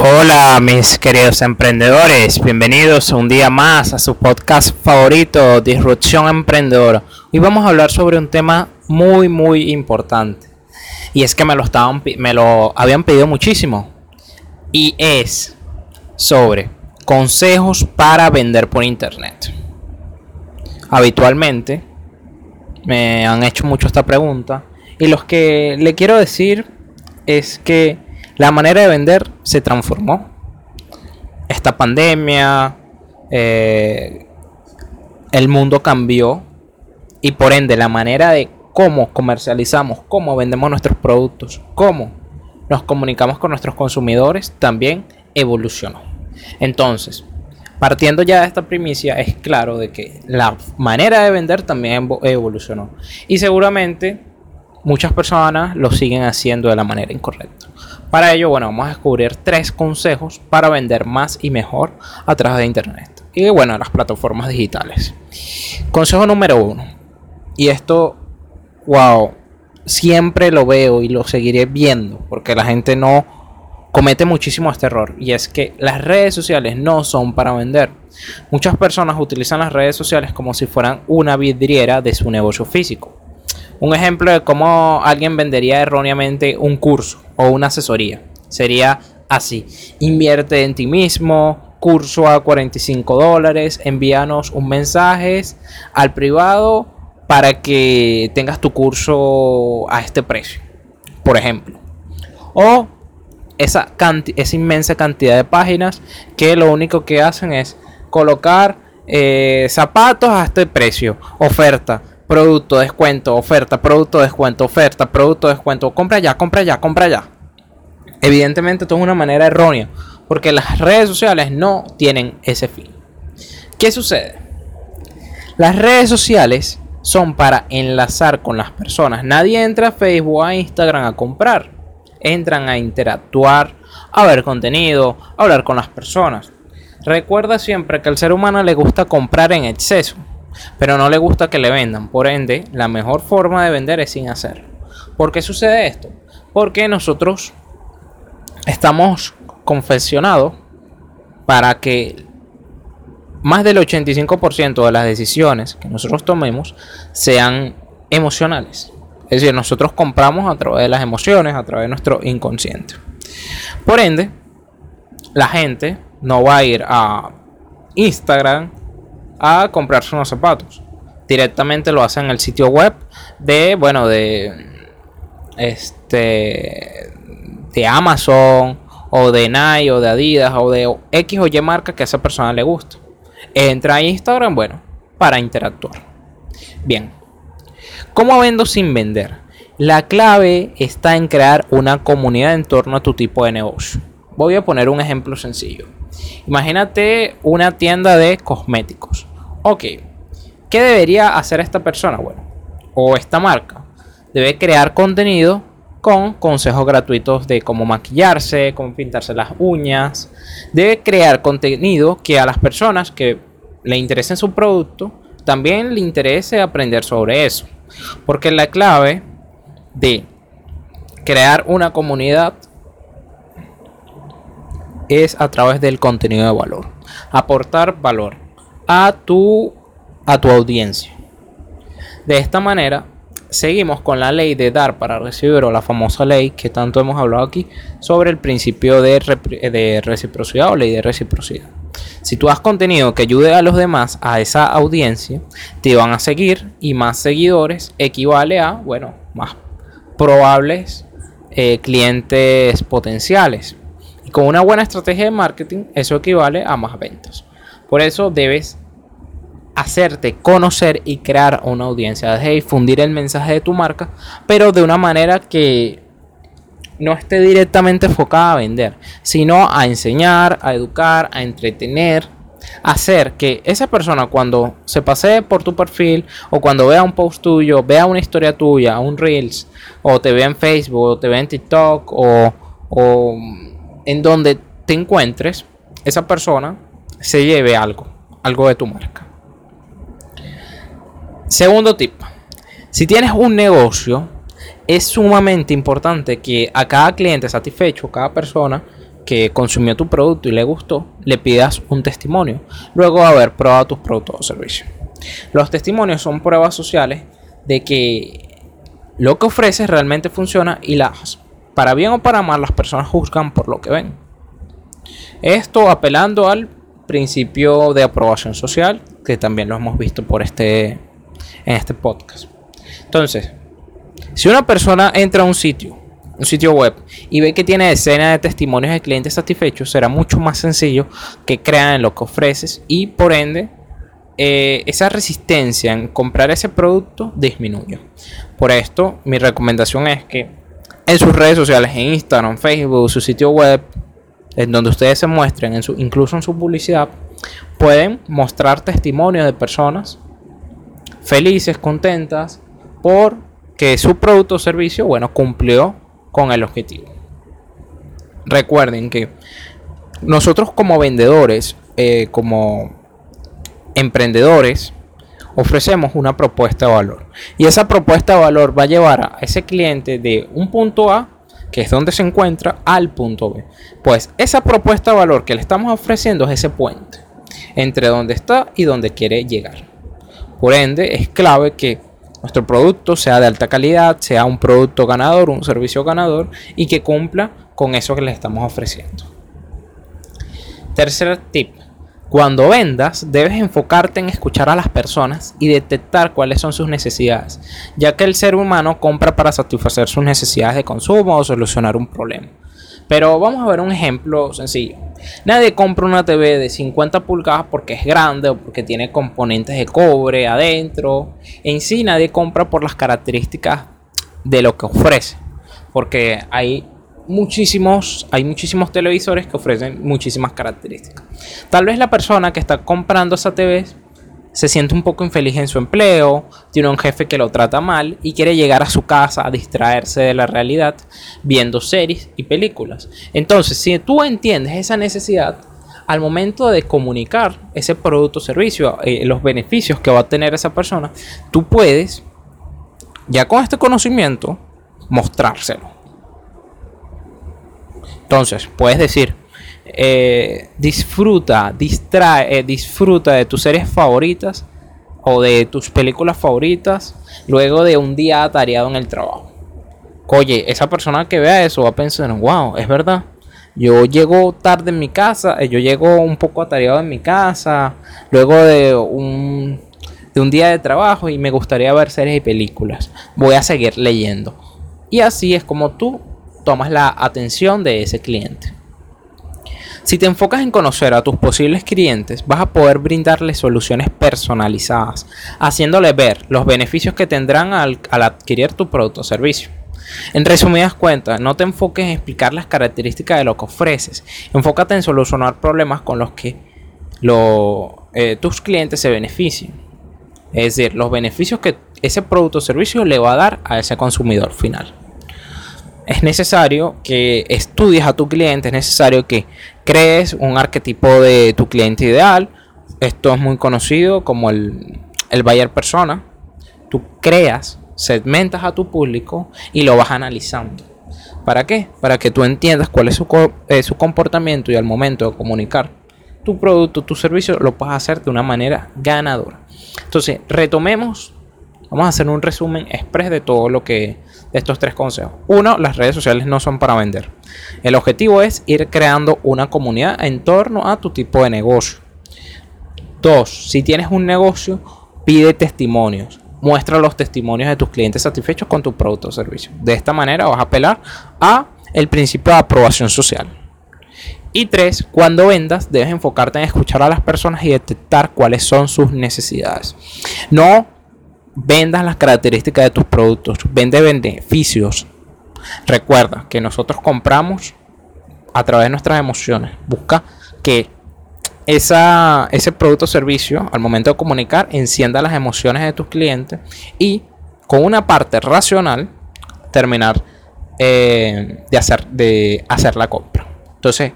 Hola mis queridos emprendedores, bienvenidos un día más a su podcast favorito, Disrupción Emprendedora. Hoy vamos a hablar sobre un tema muy muy importante y es que me lo estaban me lo habían pedido muchísimo y es sobre consejos para vender por internet. Habitualmente me han hecho mucho esta pregunta y los que le quiero decir es que la manera de vender se transformó. Esta pandemia, eh, el mundo cambió y por ende la manera de cómo comercializamos, cómo vendemos nuestros productos, cómo nos comunicamos con nuestros consumidores también evolucionó. Entonces, partiendo ya de esta primicia, es claro de que la manera de vender también evolucionó. Y seguramente muchas personas lo siguen haciendo de la manera incorrecta. Para ello, bueno, vamos a descubrir tres consejos para vender más y mejor a través de Internet. Y bueno, las plataformas digitales. Consejo número uno. Y esto, wow, siempre lo veo y lo seguiré viendo porque la gente no comete muchísimo este error. Y es que las redes sociales no son para vender. Muchas personas utilizan las redes sociales como si fueran una vidriera de su negocio físico. Un ejemplo de cómo alguien vendería erróneamente un curso o una asesoría sería así. Invierte en ti mismo, curso a 45 dólares, envíanos un mensaje al privado para que tengas tu curso a este precio, por ejemplo. O esa, inmensa cantidad de páginas que lo único que hacen es colocar eh, zapatos a este precio, oferta, producto, descuento, oferta, producto, descuento, oferta, producto, descuento, compra ya, compra ya, compra ya. Evidentemente esto es una manera errónea, porque las redes sociales no tienen ese fin. ¿Qué sucede? Las redes sociales son para enlazar con las personas. Nadie entra a Facebook a Instagram a comprar. Entran a interactuar, a ver contenido, a hablar con las personas. Recuerda siempre que al ser humano le gusta comprar en exceso pero no le gusta que le vendan. Por ende, la mejor forma de vender es sin hacerlo. ¿Por qué sucede esto? Porque nosotros estamos confesionados para que más del 85% de las decisiones que nosotros tomemos sean emocionales. Es decir, nosotros compramos a través de las emociones, a través de nuestro inconsciente. Por ende, la gente no va a ir a Instagram a comprarse unos zapatos. Directamente lo hacen en el sitio web de, bueno, de este de Amazon o de Nike o de Adidas o de X o Y marca que a esa persona le gusta. Entra a Instagram, bueno, para interactuar. Bien. ¿Cómo vendo sin vender? La clave está en crear una comunidad en torno a tu tipo de negocio. Voy a poner un ejemplo sencillo. Imagínate una tienda de cosméticos. Ok, ¿qué debería hacer esta persona? Bueno, o esta marca. Debe crear contenido con consejos gratuitos de cómo maquillarse, cómo pintarse las uñas. Debe crear contenido que a las personas que le interesen su producto también le interese aprender sobre eso. Porque la clave de crear una comunidad es a través del contenido de valor. Aportar valor a tu, a tu audiencia. De esta manera, seguimos con la ley de dar para recibir o la famosa ley que tanto hemos hablado aquí sobre el principio de, de reciprocidad o ley de reciprocidad. Si tú has contenido que ayude a los demás, a esa audiencia, te van a seguir y más seguidores equivale a, bueno, más probables eh, clientes potenciales. Y con una buena estrategia de marketing, eso equivale a más ventas. Por eso debes hacerte conocer y crear una audiencia, de difundir el mensaje de tu marca, pero de una manera que no esté directamente enfocada a vender, sino a enseñar, a educar, a entretener, hacer que esa persona cuando se pase por tu perfil o cuando vea un post tuyo, vea una historia tuya, un reels, o te vea en Facebook, o te vea en TikTok, o en donde te encuentres, esa persona se lleve algo, algo de tu marca. Segundo tip, si tienes un negocio, es sumamente importante que a cada cliente satisfecho, cada persona que consumió tu producto y le gustó, le pidas un testimonio, luego de haber probado tus productos o servicios. Los testimonios son pruebas sociales de que lo que ofreces realmente funciona y las, para bien o para mal, las personas juzgan por lo que ven. Esto apelando al principio de aprobación social, que también lo hemos visto por este, en este podcast. Entonces, si una persona entra a un sitio, un sitio web, y ve que tiene decenas de testimonios de clientes satisfechos, será mucho más sencillo que crean en lo que ofreces y por ende eh, esa resistencia en comprar ese producto disminuye. Por esto, mi recomendación es que en sus redes sociales, en Instagram, Facebook, su sitio web, en donde ustedes se muestren, en su, incluso en su publicidad, pueden mostrar testimonios de personas felices, contentas, por que su producto o servicio, bueno, cumplió con el objetivo. Recuerden que nosotros como vendedores, eh, como emprendedores, ofrecemos una propuesta de valor. Y esa propuesta de valor va a llevar a ese cliente de un punto A, que es donde se encuentra, al punto B. Pues esa propuesta de valor que le estamos ofreciendo es ese puente entre donde está y donde quiere llegar. Por ende, es clave que nuestro producto sea de alta calidad, sea un producto ganador, un servicio ganador y que cumpla con eso que le estamos ofreciendo. Tercer tip. Cuando vendas, debes enfocarte en escuchar a las personas y detectar cuáles son sus necesidades, ya que el ser humano compra para satisfacer sus necesidades de consumo o solucionar un problema. Pero vamos a ver un ejemplo sencillo. Nadie compra una TV de 50 pulgadas porque es grande o porque tiene componentes de cobre adentro. En sí nadie compra por las características de lo que ofrece. Porque hay muchísimos, hay muchísimos televisores que ofrecen muchísimas características. Tal vez la persona que está comprando esa TV se siente un poco infeliz en su empleo, tiene un jefe que lo trata mal y quiere llegar a su casa a distraerse de la realidad viendo series y películas. Entonces, si tú entiendes esa necesidad, al momento de comunicar ese producto o servicio, eh, los beneficios que va a tener esa persona, tú puedes, ya con este conocimiento, mostrárselo. Entonces, puedes decir, eh, disfruta, distrae, eh, disfruta de tus series favoritas o de tus películas favoritas luego de un día atareado en el trabajo. Oye, esa persona que vea eso va a pensar, wow, es verdad. Yo llego tarde en mi casa, eh, yo llego un poco atareado en mi casa, luego de un, de un día de trabajo y me gustaría ver series y películas. Voy a seguir leyendo. Y así es como tú tomas la atención de ese cliente. Si te enfocas en conocer a tus posibles clientes, vas a poder brindarles soluciones personalizadas, haciéndoles ver los beneficios que tendrán al, adquirir tu producto o servicio. En resumidas cuentas, no te enfoques en explicar las características de lo que ofreces, enfócate en solucionar problemas con los que eh, tus clientes se beneficien. Es decir, los beneficios que ese producto o servicio le va a dar a ese consumidor final es necesario que estudies a tu cliente, es necesario que crees un arquetipo de tu cliente ideal. Esto es muy conocido como el, el buyer persona. Tú creas, segmentas a tu público y lo vas analizando. ¿Para qué? Para que tú entiendas cuál es su, eh, su comportamiento y al momento de comunicar tu producto, tu servicio, lo puedas hacer de una manera ganadora. Entonces, retomemos Vamos a hacer un resumen express de todo lo que de estos tres consejos. Uno, las redes sociales no son para vender. El objetivo es ir creando una comunidad en torno a tu tipo de negocio. Dos, si tienes un negocio, pide testimonios. Muestra los testimonios de tus clientes satisfechos con tu producto o servicio. De esta manera vas a apelar a el principio de aprobación social. Y tres, cuando vendas, debes enfocarte en escuchar a las personas y detectar cuáles son sus necesidades. No vendas las características de tus productos, vende beneficios. Recuerda que nosotros compramos a través de nuestras emociones. Busca que esa, ese producto o servicio, al momento de comunicar, encienda las emociones de tus clientes y con una parte racional terminar eh, de, hacer, de hacer la compra. Entonces,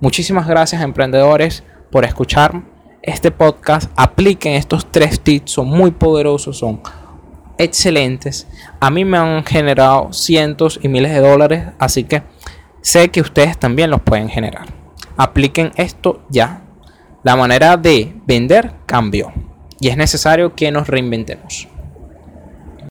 muchísimas gracias emprendedores por escuchar este podcast, apliquen estos tres tips, son muy poderosos, son excelentes. A mí me han generado cientos y miles de dólares, así que sé que ustedes también los pueden generar. Apliquen esto ya. La manera de vender cambió y es necesario que nos reinventemos.